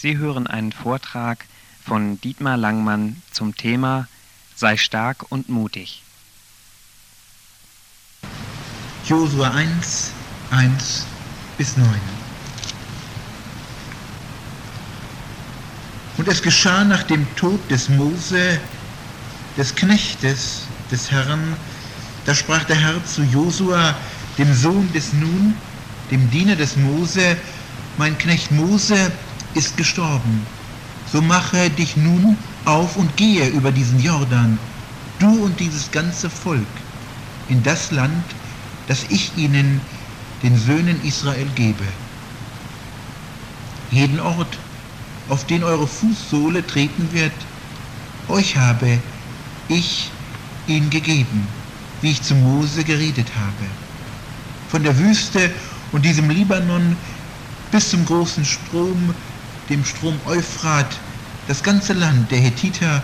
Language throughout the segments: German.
Sie hören einen Vortrag von Dietmar Langmann zum Thema Sei stark und mutig. Josua 1, 1 bis 9. Und es geschah nach dem Tod des Mose, des Knechtes des Herrn, da sprach der Herr zu Josua, dem Sohn des Nun, dem Diener des Mose, mein Knecht Mose ist gestorben. So mache dich nun auf und gehe über diesen Jordan, du und dieses ganze Volk, in das Land, das ich ihnen, den Söhnen Israel, gebe. Jeden Ort, auf den eure Fußsohle treten wird, euch habe ich ihn gegeben, wie ich zu Mose geredet habe. Von der Wüste und diesem Libanon bis zum großen Strom, dem Strom Euphrat, das ganze Land der Hethiter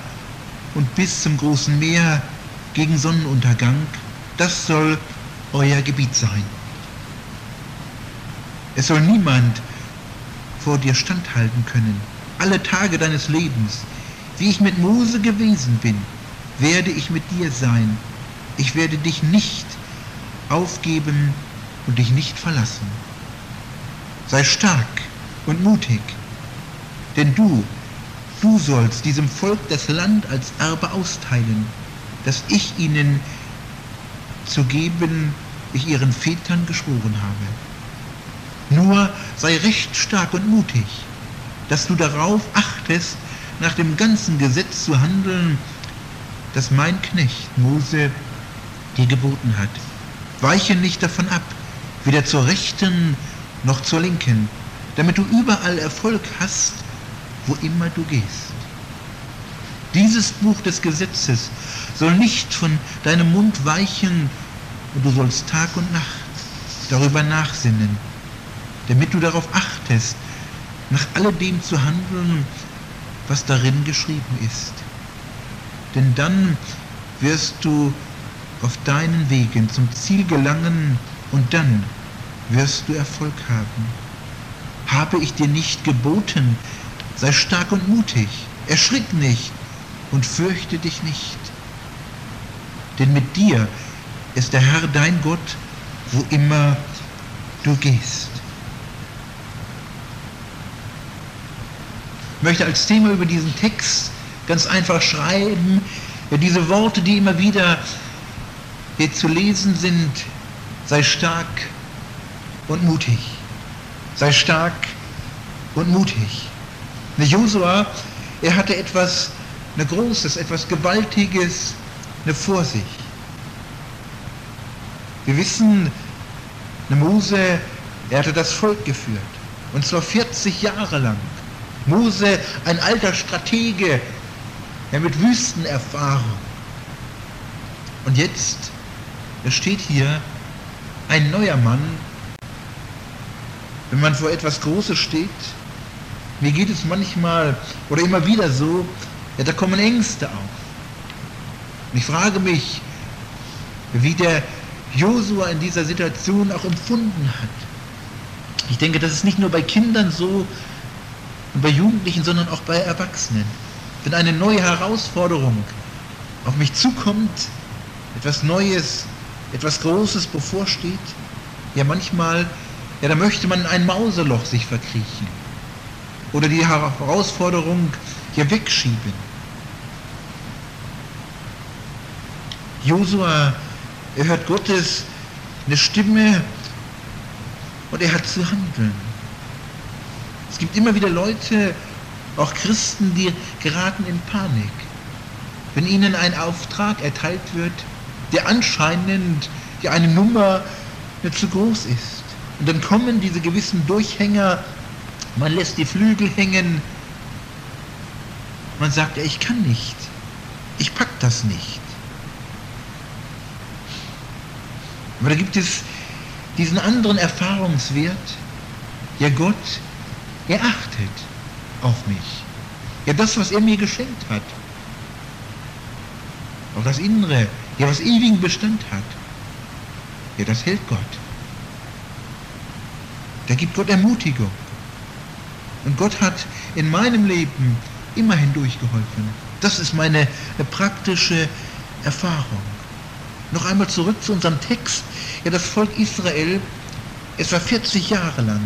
und bis zum großen Meer gegen Sonnenuntergang, das soll euer Gebiet sein. Es soll niemand vor dir standhalten können, alle Tage deines Lebens. Wie ich mit Mose gewesen bin, werde ich mit dir sein. Ich werde dich nicht aufgeben und dich nicht verlassen. Sei stark und mutig, denn du, du sollst diesem Volk das Land als Erbe austeilen, das ich ihnen zu geben, ich ihren Vätern geschworen habe. Nur sei recht stark und mutig, dass du darauf achtest, nach dem ganzen Gesetz zu handeln, das mein Knecht Mose dir geboten hat. Weiche nicht davon ab, weder zur Rechten noch zur Linken, damit du überall Erfolg hast, wo immer du gehst. Dieses Buch des Gesetzes soll nicht von deinem Mund weichen, und du sollst Tag und Nacht darüber nachsinnen, damit du darauf achtest, nach alledem zu handeln, was darin geschrieben ist. Denn dann wirst du auf deinen Wegen zum Ziel gelangen und dann wirst du Erfolg haben. Habe ich dir nicht geboten, sei stark und mutig, erschrick nicht und fürchte dich nicht. Denn mit dir ist der Herr dein Gott, wo immer du gehst. Ich möchte als Thema über diesen Text ganz einfach schreiben, ja, diese Worte, die immer wieder hier zu lesen sind, sei stark und mutig. Sei stark und mutig. Der Josua, er hatte etwas, eine Großes, etwas Gewaltiges eine Vorsicht. Wir wissen, eine Mose, er hatte das Volk geführt. Und zwar 40 Jahre lang. Mose, ein alter Stratege, ja, mit Wüstenerfahrung. Und jetzt, da steht hier ein neuer Mann, wenn man vor etwas Großes steht, mir geht es manchmal oder immer wieder so, ja, da kommen Ängste auf. Und ich frage mich, wie der Josua in dieser Situation auch empfunden hat. Ich denke, das ist nicht nur bei Kindern so und bei Jugendlichen, sondern auch bei Erwachsenen. Wenn eine neue Herausforderung auf mich zukommt, etwas Neues, etwas Großes bevorsteht, ja manchmal ja, da möchte man in ein Mauseloch sich verkriechen oder die Herausforderung hier wegschieben. Josua, er hört Gottes eine Stimme und er hat zu handeln. Es gibt immer wieder Leute, auch Christen, die geraten in Panik, wenn ihnen ein Auftrag erteilt wird, der anscheinend ja eine Nummer zu groß ist. Und dann kommen diese gewissen Durchhänger, man lässt die Flügel hängen, man sagt, ich kann nicht, ich pack das nicht. Aber da gibt es diesen anderen Erfahrungswert, ja Gott, er achtet auf mich. Ja das, was er mir geschenkt hat. Auch das Innere, ja was ewigen Bestand hat. Ja das hält Gott. Da gibt Gott Ermutigung. Und Gott hat in meinem Leben immer hindurchgeholfen. Das ist meine praktische Erfahrung. Noch einmal zurück zu unserem Text. Ja, das Volk Israel, es war 40 Jahre lang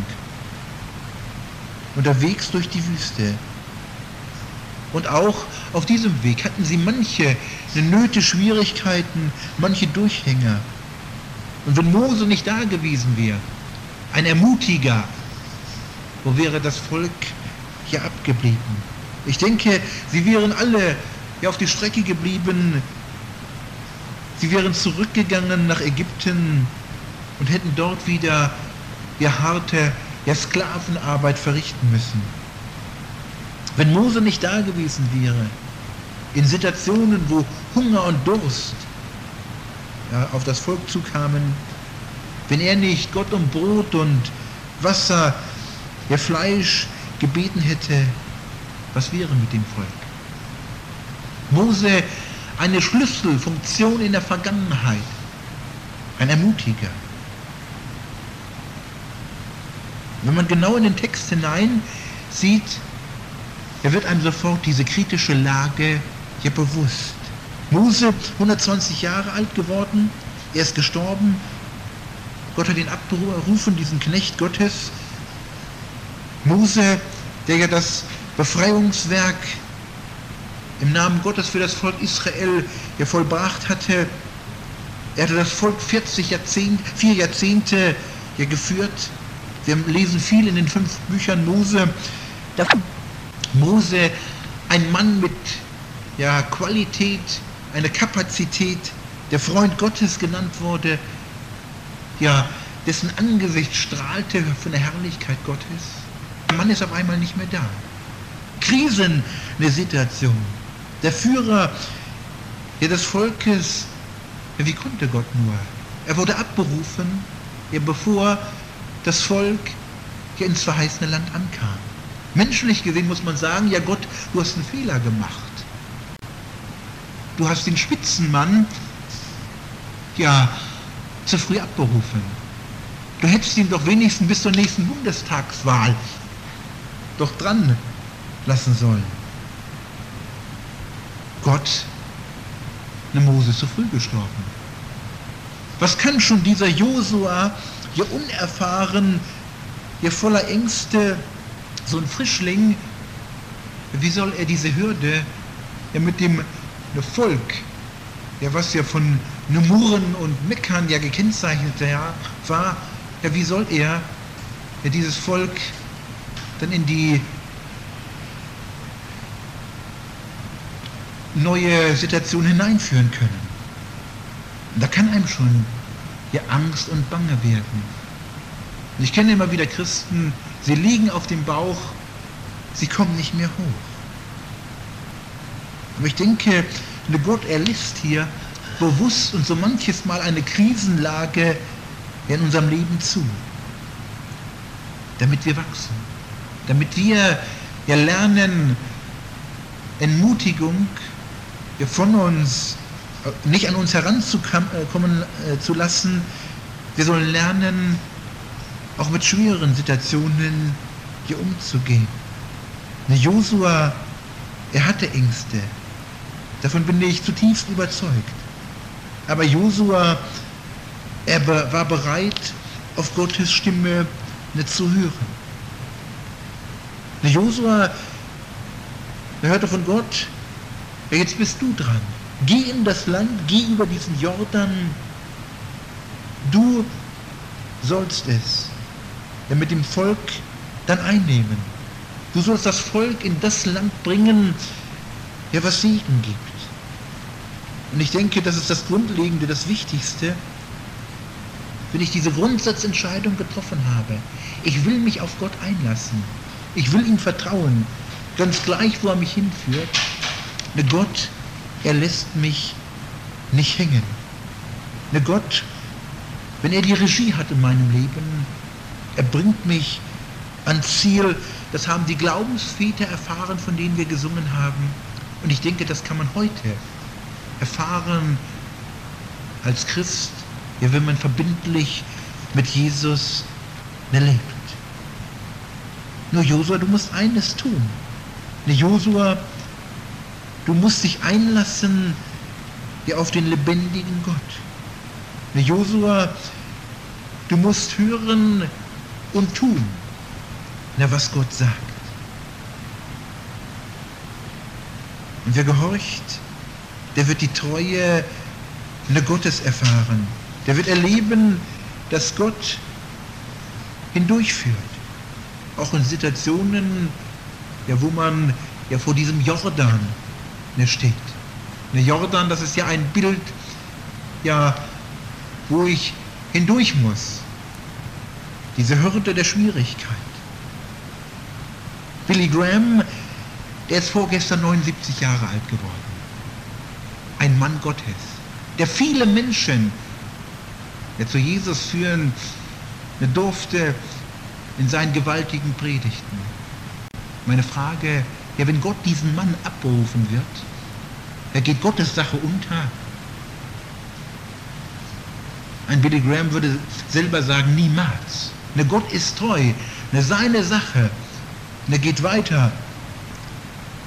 unterwegs durch die Wüste. Und auch auf diesem Weg hatten sie manche Nöte, Schwierigkeiten, manche Durchhänger. Und wenn Mose nicht da gewesen wäre, ein Ermutiger, wo wäre das Volk hier abgeblieben? Ich denke, sie wären alle ja, auf die Strecke geblieben, sie wären zurückgegangen nach Ägypten und hätten dort wieder ja, harte ja, Sklavenarbeit verrichten müssen. Wenn Mose nicht da gewesen wäre, in Situationen, wo Hunger und Durst ja, auf das Volk zukamen, wenn er nicht Gott um Brot und Wasser, ja Fleisch gebeten hätte, was wäre mit dem Volk? Mose eine Schlüsselfunktion in der Vergangenheit, ein Ermutiger. Wenn man genau in den Text hinein sieht, er wird einem sofort diese kritische Lage ja bewusst. Mose, 120 Jahre alt geworden, er ist gestorben. Gott hat ihn abberufen, diesen Knecht Gottes. Mose, der ja das Befreiungswerk im Namen Gottes für das Volk Israel ja vollbracht hatte. Er hatte das Volk 40 Jahrzehnte, vier Jahrzehnte ja geführt. Wir lesen viel in den fünf Büchern Mose. Dass Mose ein Mann mit ja, Qualität, eine Kapazität, der Freund Gottes genannt wurde, ja, dessen Angesicht strahlte von der Herrlichkeit Gottes. Der Mann ist auf einmal nicht mehr da. Krisen eine Situation. Der Führer ja, des Volkes, wie konnte Gott nur? Er wurde abberufen, ja, bevor das Volk ja, ins verheißene Land ankam. Menschlich gesehen muss man sagen, ja Gott, du hast einen Fehler gemacht. Du hast den Spitzenmann ja zu früh abberufen. Du hättest ihn doch wenigstens bis zur nächsten Bundestagswahl doch dran lassen sollen. Gott, eine Mose zu früh gestorben. Was kann schon dieser Josua, hier unerfahren, hier voller Ängste, so ein Frischling, wie soll er diese Hürde ja mit dem Volk, ja was ja von Numuren und Meckern ja gekennzeichnet war, ja wie soll er ja dieses Volk dann in die neue Situation hineinführen können. da kann einem schon ja Angst und Bange werden. Und ich kenne immer wieder Christen, sie liegen auf dem Bauch, sie kommen nicht mehr hoch. Aber ich denke, Gott erlisst hier bewusst und so manches Mal eine Krisenlage in unserem Leben zu, damit wir wachsen, damit wir ja lernen, Entmutigung von uns äh, nicht an uns heranzukommen äh, zu lassen. Wir sollen lernen, auch mit schweren Situationen hier umzugehen. Josua, er hatte Ängste. Davon bin ich zutiefst überzeugt. Aber Josua, er war bereit, auf Gottes Stimme nicht zu hören. Josua, er hörte von Gott, jetzt bist du dran. Geh in das Land, geh über diesen Jordan. Du sollst es mit dem Volk dann einnehmen. Du sollst das Volk in das Land bringen, ja, was Segen gibt. Und ich denke, das ist das Grundlegende, das Wichtigste, wenn ich diese Grundsatzentscheidung getroffen habe. Ich will mich auf Gott einlassen. Ich will ihm vertrauen, ganz gleich, wo er mich hinführt. Ne Gott, er lässt mich nicht hängen. Ne Gott, wenn er die Regie hat in meinem Leben, er bringt mich ans Ziel. Das haben die Glaubensväter erfahren, von denen wir gesungen haben. Und ich denke, das kann man heute erfahren als Christ, ja, wenn man verbindlich mit Jesus lebt. Nur Josua, du musst eines tun. Josua, du musst dich einlassen ja, auf den lebendigen Gott. Josua, du musst hören und tun, na, was Gott sagt. Und wer gehorcht, der wird die Treue ne, Gottes erfahren. Der wird erleben, dass Gott hindurchführt. Auch in Situationen, ja, wo man ja vor diesem Jordan ne, steht. Ne, Jordan, das ist ja ein Bild, ja, wo ich hindurch muss. Diese Hürde der Schwierigkeit. Billy Graham, der ist vorgestern 79 Jahre alt geworden. Ein Mann Gottes, der viele Menschen der zu Jesus führen durfte in seinen gewaltigen Predigten. Meine Frage, ja, wenn Gott diesen Mann abberufen wird, da geht Gottes Sache unter. Ein Billy Graham würde selber sagen, niemals. Ne, Gott ist treu, ne, seine Sache, ne, geht weiter.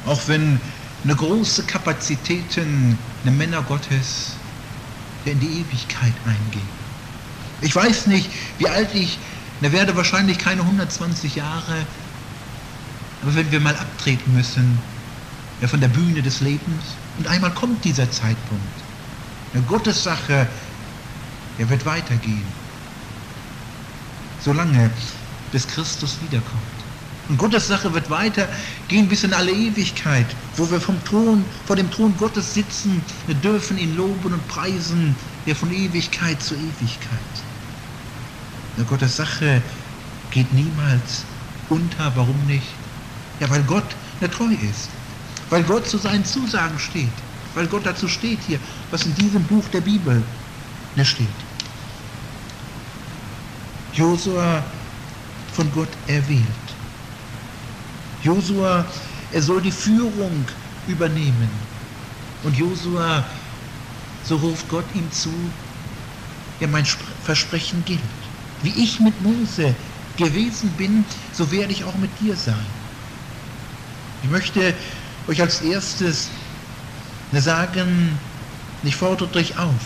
Auch wenn eine große Kapazitäten, eine Männer Gottes, der in die Ewigkeit eingehen. Ich weiß nicht, wie alt ich, ne, werde wahrscheinlich keine 120 Jahre, aber wenn wir mal abtreten müssen ja, von der Bühne des Lebens, und einmal kommt dieser Zeitpunkt, eine Gottes Sache, er wird weitergehen, solange bis Christus wiederkommt. Und Gottes Sache wird weitergehen bis in alle Ewigkeit, wo wir vom Thron, vor dem Thron Gottes sitzen, wir dürfen ihn loben und preisen, der von Ewigkeit zu Ewigkeit. Gottes Sache geht niemals unter. Warum nicht? Ja, weil Gott treu ist. Weil Gott zu seinen Zusagen steht. Weil Gott dazu steht hier, was in diesem Buch der Bibel steht. Josua von Gott erwählt. Josua, er soll die Führung übernehmen. Und Josua, so ruft Gott ihm zu, ja, mein Versprechen gilt. Wie ich mit Mose gewesen bin, so werde ich auch mit dir sein. Ich möchte euch als erstes sagen, ich fordere euch auf,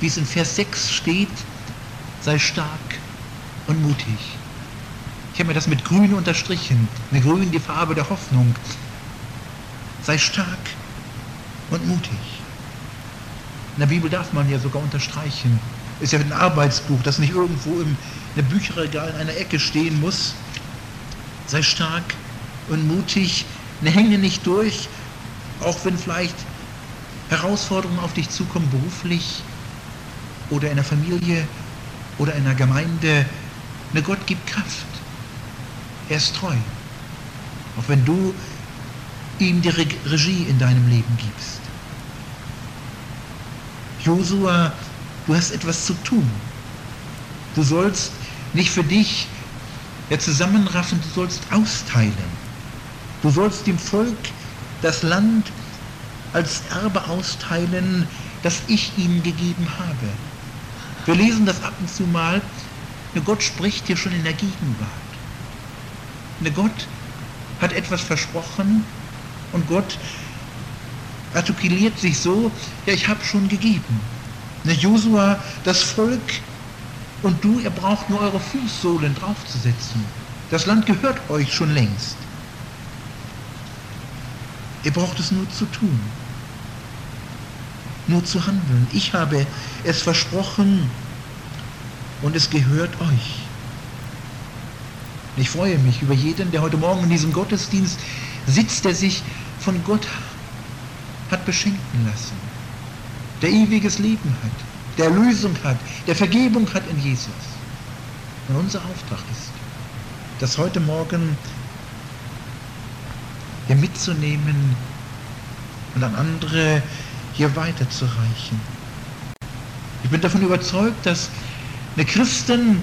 wie es in Vers 6 steht, sei stark und mutig. Ich habe mir das mit grün unterstrichen, mit grün die Farbe der Hoffnung. Sei stark und mutig. In der Bibel darf man ja sogar unterstreichen, ist ja ein Arbeitsbuch, das nicht irgendwo im in Bücherregal in einer Ecke stehen muss. Sei stark und mutig, ne, hänge nicht durch, auch wenn vielleicht Herausforderungen auf dich zukommen, beruflich oder in der Familie oder in der Gemeinde. Ne, Gott gibt Kraft. Er ist treu. Auch wenn du ihm die Regie in deinem Leben gibst. Josua Du hast etwas zu tun. Du sollst nicht für dich ja, zusammenraffen, du sollst austeilen. Du sollst dem Volk das Land als Erbe austeilen, das ich ihnen gegeben habe. Wir lesen das ab und zu mal. Gott spricht hier schon in der Gegenwart. Gott hat etwas versprochen und Gott artikuliert sich so, ja, ich habe schon gegeben. Ne, Josua, das Volk und du, ihr braucht nur eure Fußsohlen draufzusetzen. Das Land gehört euch schon längst. Ihr braucht es nur zu tun, nur zu handeln. Ich habe es versprochen und es gehört euch. Ich freue mich über jeden, der heute Morgen in diesem Gottesdienst sitzt, der sich von Gott hat beschenken lassen der ewiges Leben hat, der Lösung hat, der Vergebung hat in Jesus. Und unser Auftrag ist, das heute Morgen hier mitzunehmen und an andere hier weiterzureichen. Ich bin davon überzeugt, dass eine Christen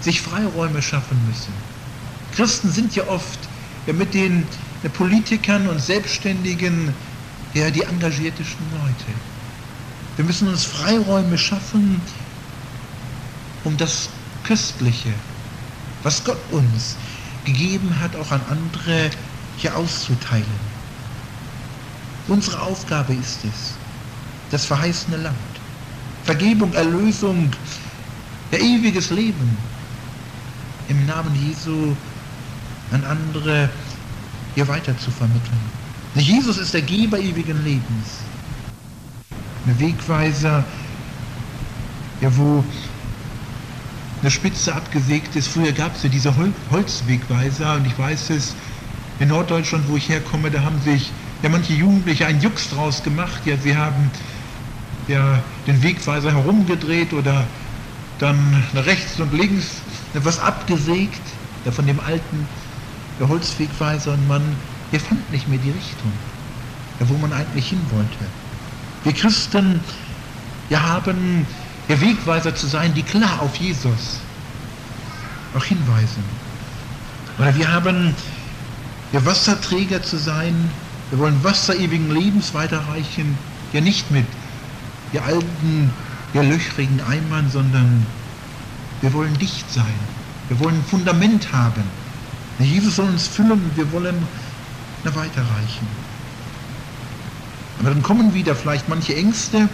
sich Freiräume schaffen müssen. Christen sind ja oft mit den Politikern und Selbstständigen ja, die engagiertesten Leute. Wir müssen uns Freiräume schaffen, um das Köstliche, was Gott uns gegeben hat, auch an andere hier auszuteilen. Unsere Aufgabe ist es, das verheißene Land, Vergebung, Erlösung, der ewiges Leben im Namen Jesu an andere hier weiter zu vermitteln. Jesus ist der Geber ewigen Lebens. Ein Wegweiser, ja, wo eine Spitze abgesägt ist. Früher gab es ja diese Hol Holzwegweiser und ich weiß es, in Norddeutschland, wo ich herkomme, da haben sich ja manche Jugendliche einen Jux draus gemacht. Ja, sie haben ja den Wegweiser herumgedreht oder dann nach rechts und links etwas abgesägt, ja, von dem alten der Holzwegweiser und man, der fand nicht mehr die Richtung, wo man eigentlich hin wollte. Wir Christen ja, haben der Wegweiser zu sein, die klar auf Jesus auch hinweisen. Oder wir haben der Wasserträger zu sein, wir wollen Wasser ewigen Lebens weiterreichen, ja nicht mit der alten, der löchrigen Eimern, sondern wir wollen dicht sein. Wir wollen ein Fundament haben. Jesus soll uns füllen wir wollen na, weiterreichen. Aber dann kommen wieder vielleicht manche Ängste,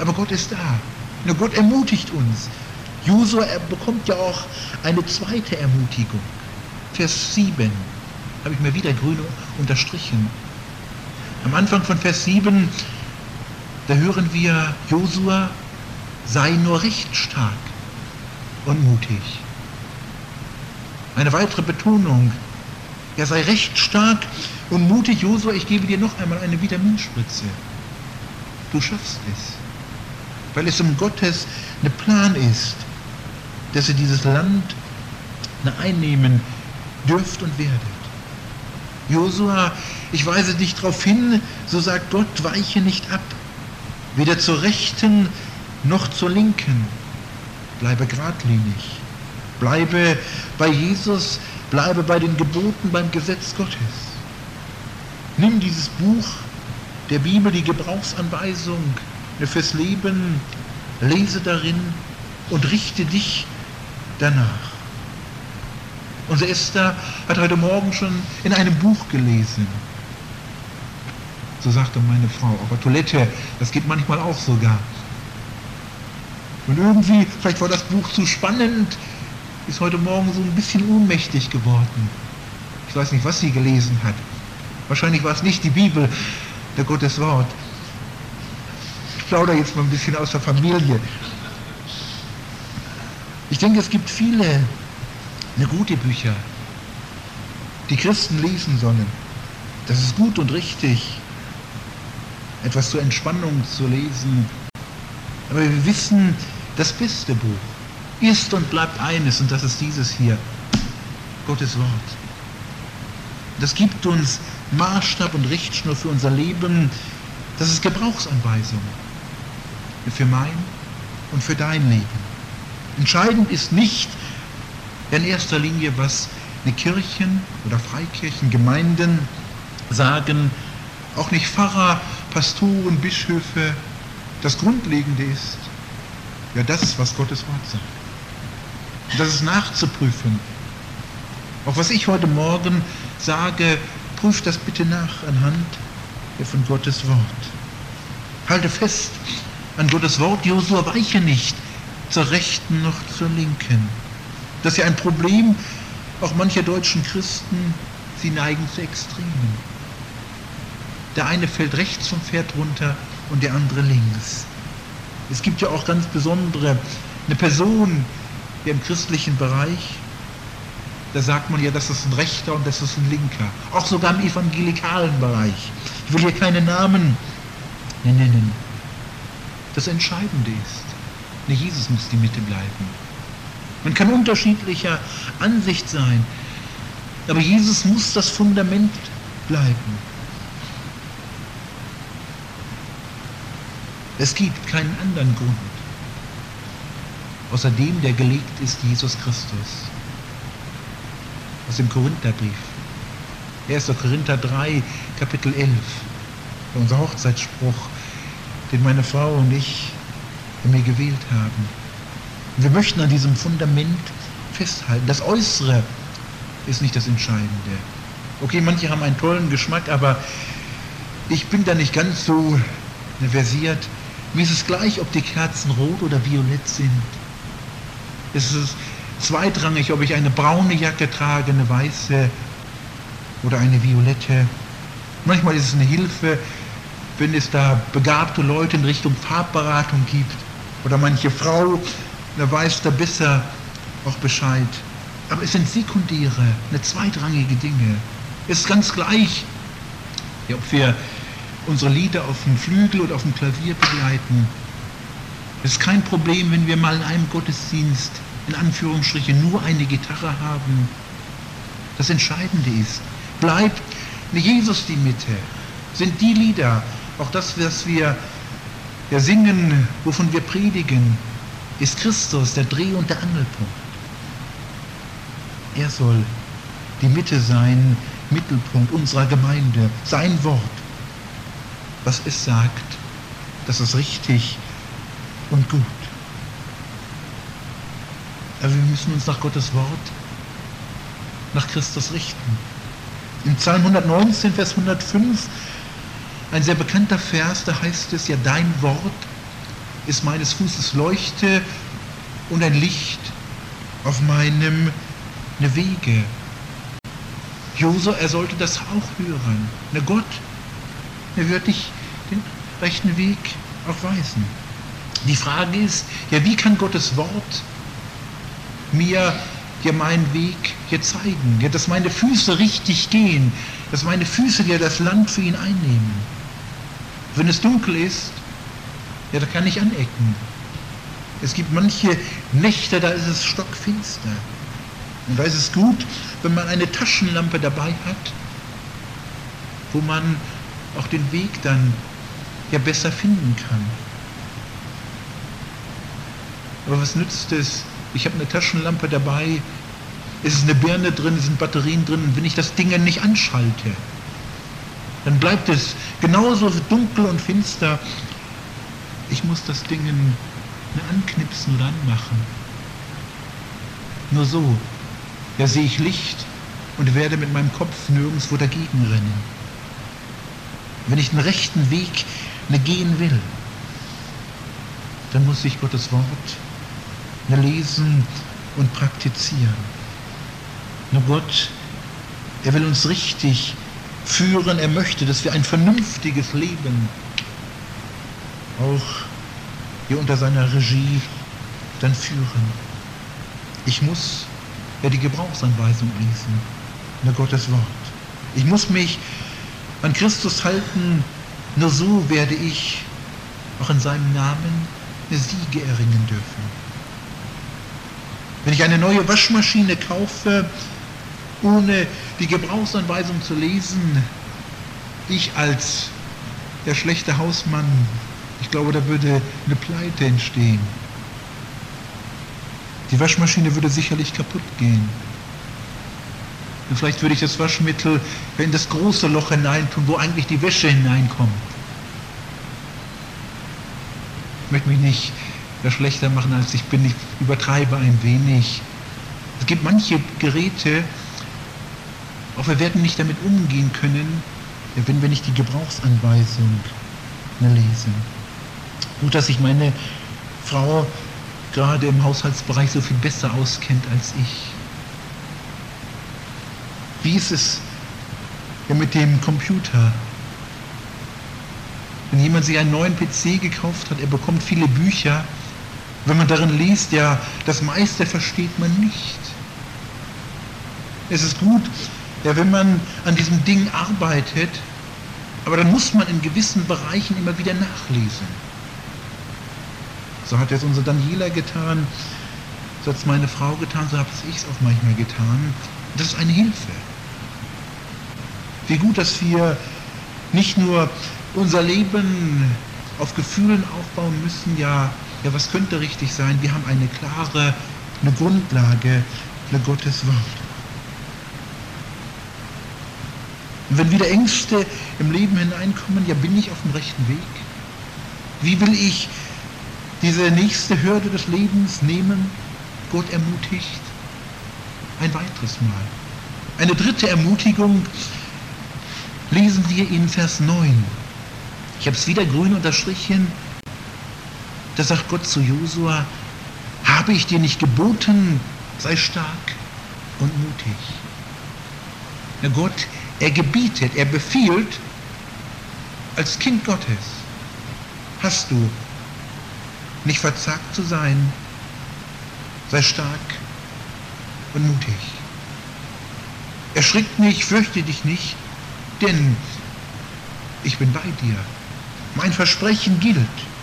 aber Gott ist da. Na, Gott ermutigt uns. Josua bekommt ja auch eine zweite Ermutigung. Vers 7 habe ich mir wieder grün unterstrichen. Am Anfang von Vers 7, da hören wir Josua, sei nur recht stark und mutig. Eine weitere Betonung, er sei recht stark und mutig, Josua, ich gebe dir noch einmal eine Vitaminspritze. Du schaffst es weil es um Gottes eine Plan ist, dass ihr dieses Land einnehmen dürft und werdet. Josua, ich weise dich darauf hin, so sagt Gott, weiche nicht ab, weder zur Rechten noch zur Linken. Bleibe geradlinig, bleibe bei Jesus, bleibe bei den Geboten, beim Gesetz Gottes. Nimm dieses Buch der Bibel, die Gebrauchsanweisung, fürs Leben, lese darin und richte dich danach. Unsere Esther hat heute Morgen schon in einem Buch gelesen. So sagte meine Frau, aber Toilette, das geht manchmal auch sogar. Und irgendwie, vielleicht war das Buch zu spannend, ist heute Morgen so ein bisschen ohnmächtig geworden. Ich weiß nicht, was sie gelesen hat. Wahrscheinlich war es nicht die Bibel, der Gottes Wort plaudere jetzt mal ein bisschen aus der Familie. Ich denke, es gibt viele eine gute Bücher, die Christen lesen sollen. Das ist gut und richtig, etwas zur Entspannung zu lesen. Aber wir wissen, das beste Buch ist und bleibt eines, und das ist dieses hier, Gottes Wort. Das gibt uns Maßstab und Richtschnur für unser Leben. Das ist Gebrauchsanweisung für mein und für dein Leben. Entscheidend ist nicht in erster Linie, was eine Kirchen oder Freikirchen, Gemeinden sagen, auch nicht Pfarrer, Pastoren, Bischöfe. Das Grundlegende ist, ja, das, was Gottes Wort sagt. Und das ist nachzuprüfen. Auch was ich heute Morgen sage, prüft das bitte nach anhand von Gottes Wort. Halte fest an Gottes Wort, Josua, weiche nicht zur Rechten noch zur Linken. Das ist ja ein Problem auch mancher deutschen Christen, sie neigen zu Extremen. Der eine fällt rechts vom Pferd runter und der andere links. Es gibt ja auch ganz besondere, eine Person die im christlichen Bereich, da sagt man ja, das ist ein Rechter und das ist ein Linker. Auch sogar im evangelikalen Bereich. Ich will hier keine Namen nennen das Entscheidende ist. Ne, Jesus muss die Mitte bleiben. Man kann unterschiedlicher Ansicht sein, aber Jesus muss das Fundament bleiben. Es gibt keinen anderen Grund, außer dem, der gelegt ist, Jesus Christus. Aus dem Korintherbrief. 1. Korinther 3, Kapitel 11. Unser Hochzeitsspruch den meine Frau und ich mir gewählt haben. Wir möchten an diesem Fundament festhalten. Das Äußere ist nicht das Entscheidende. Okay, manche haben einen tollen Geschmack, aber ich bin da nicht ganz so versiert. Mir ist es gleich, ob die Kerzen rot oder violett sind. Es ist zweitrangig, ob ich eine braune Jacke trage, eine weiße oder eine violette. Manchmal ist es eine Hilfe, wenn es da begabte Leute in Richtung Farbberatung gibt oder manche Frau, da weiß da besser auch Bescheid. Aber es sind sekundäre, eine zweitrangige Dinge. Es ist ganz gleich, ob wir unsere Lieder auf dem Flügel oder auf dem Klavier begleiten. Es ist kein Problem, wenn wir mal in einem Gottesdienst in Anführungsstrichen nur eine Gitarre haben. Das Entscheidende ist, bleibt Jesus die Mitte, sind die Lieder, auch das, was wir ja singen, wovon wir predigen, ist Christus der Dreh- und der Angelpunkt. Er soll die Mitte sein, Mittelpunkt unserer Gemeinde, sein Wort. Was es sagt, das ist richtig und gut. Aber wir müssen uns nach Gottes Wort, nach Christus richten. Im Psalm 119, Vers 105, ein sehr bekannter Vers, da heißt es ja, dein Wort ist meines Fußes Leuchte und ein Licht auf meinem Wege. Josua, er sollte das auch hören. Na Gott, er wird dich den rechten Weg auch weisen. Die Frage ist, ja, wie kann Gottes Wort mir ja meinen Weg hier zeigen, ja, dass meine Füße richtig gehen, dass meine Füße ja das Land für ihn einnehmen. Wenn es dunkel ist, ja, da kann ich anecken. Es gibt manche Nächte, da ist es stockfinster. Und da ist es gut, wenn man eine Taschenlampe dabei hat, wo man auch den Weg dann ja besser finden kann. Aber was nützt es? Ich habe eine Taschenlampe dabei, es ist eine Birne drin, es sind Batterien drin und wenn ich das Ding nicht anschalte, dann bleibt es genauso dunkel und finster. Ich muss das Ding anknipsen oder anmachen. Nur so, ja sehe ich Licht und werde mit meinem Kopf nirgendwo dagegen rennen. Wenn ich den rechten Weg ne, gehen will, dann muss ich Gottes Wort ne, lesen und praktizieren. Nur Gott, er will uns richtig führen, er möchte, dass wir ein vernünftiges Leben auch hier unter seiner Regie dann führen. Ich muss ja die Gebrauchsanweisung lesen, nur Gottes Wort. Ich muss mich an Christus halten, nur so werde ich auch in seinem Namen eine Siege erringen dürfen. Wenn ich eine neue Waschmaschine kaufe, ohne die Gebrauchsanweisung zu lesen, ich als der schlechte Hausmann, ich glaube, da würde eine Pleite entstehen. Die Waschmaschine würde sicherlich kaputt gehen. Und vielleicht würde ich das Waschmittel in das große Loch hineintun, wo eigentlich die Wäsche hineinkommt. Ich möchte mich nicht schlechter machen, als ich bin. Ich übertreibe ein wenig. Es gibt manche Geräte, auch wir werden nicht damit umgehen können, wenn wir nicht die Gebrauchsanweisung lesen. Gut, dass sich meine Frau gerade im Haushaltsbereich so viel besser auskennt als ich. Wie ist es mit dem Computer? Wenn jemand sich einen neuen PC gekauft hat, er bekommt viele Bücher, wenn man darin liest, ja, das meiste versteht man nicht. Es ist gut, ja, wenn man an diesem Ding arbeitet, aber dann muss man in gewissen Bereichen immer wieder nachlesen. So hat es unser Daniela getan, so hat es meine Frau getan, so habe ich es auch manchmal getan. Das ist eine Hilfe. Wie gut, dass wir nicht nur unser Leben auf Gefühlen aufbauen müssen, ja, ja, was könnte richtig sein? Wir haben eine klare, eine Grundlage, eine Gottes Wort. Und wenn wieder Ängste im Leben hineinkommen, ja, bin ich auf dem rechten Weg? Wie will ich diese nächste Hürde des Lebens nehmen? Gott ermutigt, ein weiteres Mal. Eine dritte Ermutigung lesen wir in Vers 9. Ich habe es wieder grün unterstrichen. Da sagt Gott zu Josua, habe ich dir nicht geboten, sei stark und mutig. Ja, Gott, er gebietet, er befiehlt als Kind Gottes. Hast du nicht verzagt zu sein, sei stark und mutig. Erschrick nicht, fürchte dich nicht, denn ich bin bei dir. Mein Versprechen gilt.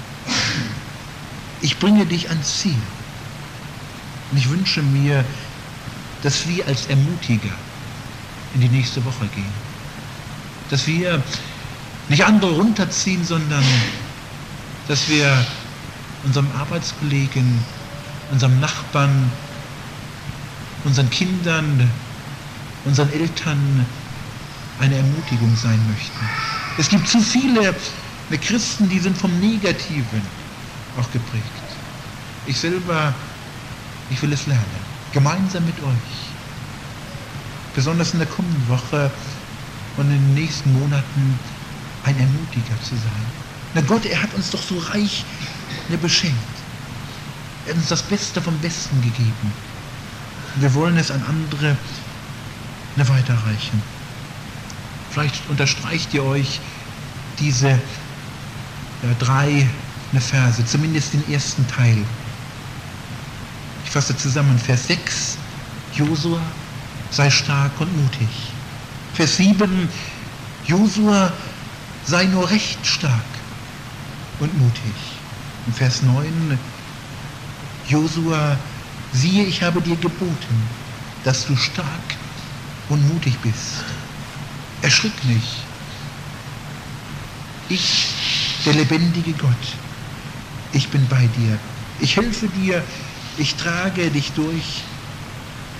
Ich bringe dich ans Ziel. Und ich wünsche mir, dass wir als Ermutiger in die nächste Woche gehen. Dass wir nicht andere runterziehen, sondern dass wir unserem Arbeitskollegen, unserem Nachbarn, unseren Kindern, unseren Eltern eine Ermutigung sein möchten. Es gibt zu viele Christen, die sind vom Negativen auch geprägt. Ich selber, ich will es lernen, gemeinsam mit euch, besonders in der kommenden Woche und in den nächsten Monaten ein Ermutiger zu sein. Na Gott, er hat uns doch so reich beschenkt. Er hat uns das Beste vom Besten gegeben. Wir wollen es an andere weiterreichen. Vielleicht unterstreicht ihr euch diese ja, drei ne, Verse, zumindest den ersten Teil. Ich fasse zusammen, Vers 6, Josua, sei stark und mutig. Vers 7, Josua, sei nur recht stark und mutig. Und Vers 9, Josua, siehe, ich habe dir geboten, dass du stark und mutig bist. Erschrick nicht. Ich, der lebendige Gott, ich bin bei dir. Ich helfe dir, ich trage dich durch,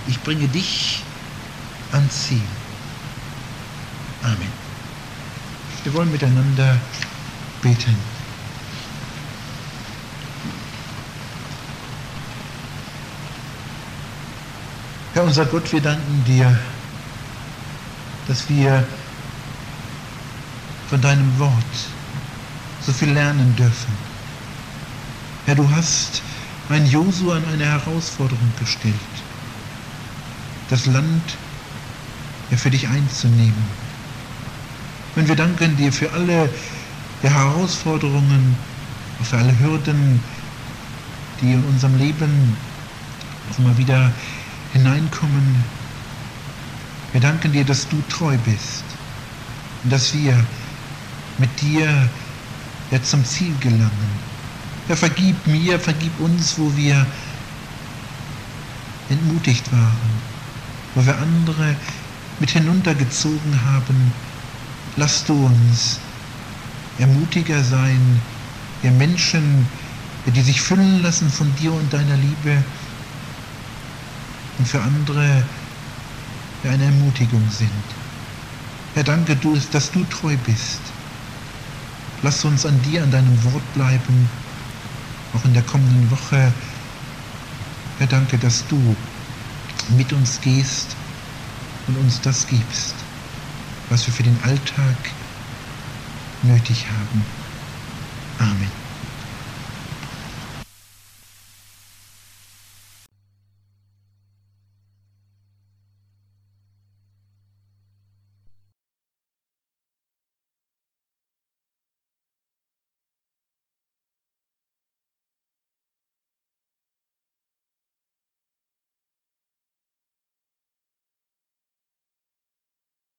ich bringe dich ans Ziel. Amen. Wir wollen miteinander beten. Herr unser Gott, wir danken dir, dass wir von deinem Wort so viel lernen dürfen. Herr, du hast mein Josu an eine Herausforderung gestellt, das Land ja, für dich einzunehmen. Und wir danken dir für alle Herausforderungen, für alle Hürden, die in unserem Leben auch immer wieder hineinkommen. Wir danken dir, dass du treu bist und dass wir mit dir ja, zum Ziel gelangen. Herr, vergib mir, vergib uns, wo wir entmutigt waren, wo wir andere mit hinuntergezogen haben. Lass du uns ermutiger sein, wir Menschen, die sich füllen lassen von dir und deiner Liebe und für andere eine Ermutigung sind. Herr, danke, dass du treu bist. Lass uns an dir, an deinem Wort bleiben, auch in der kommenden Woche. Herr, danke, dass du mit uns gehst und uns das gibst, was wir für den Alltag nötig haben. Amen.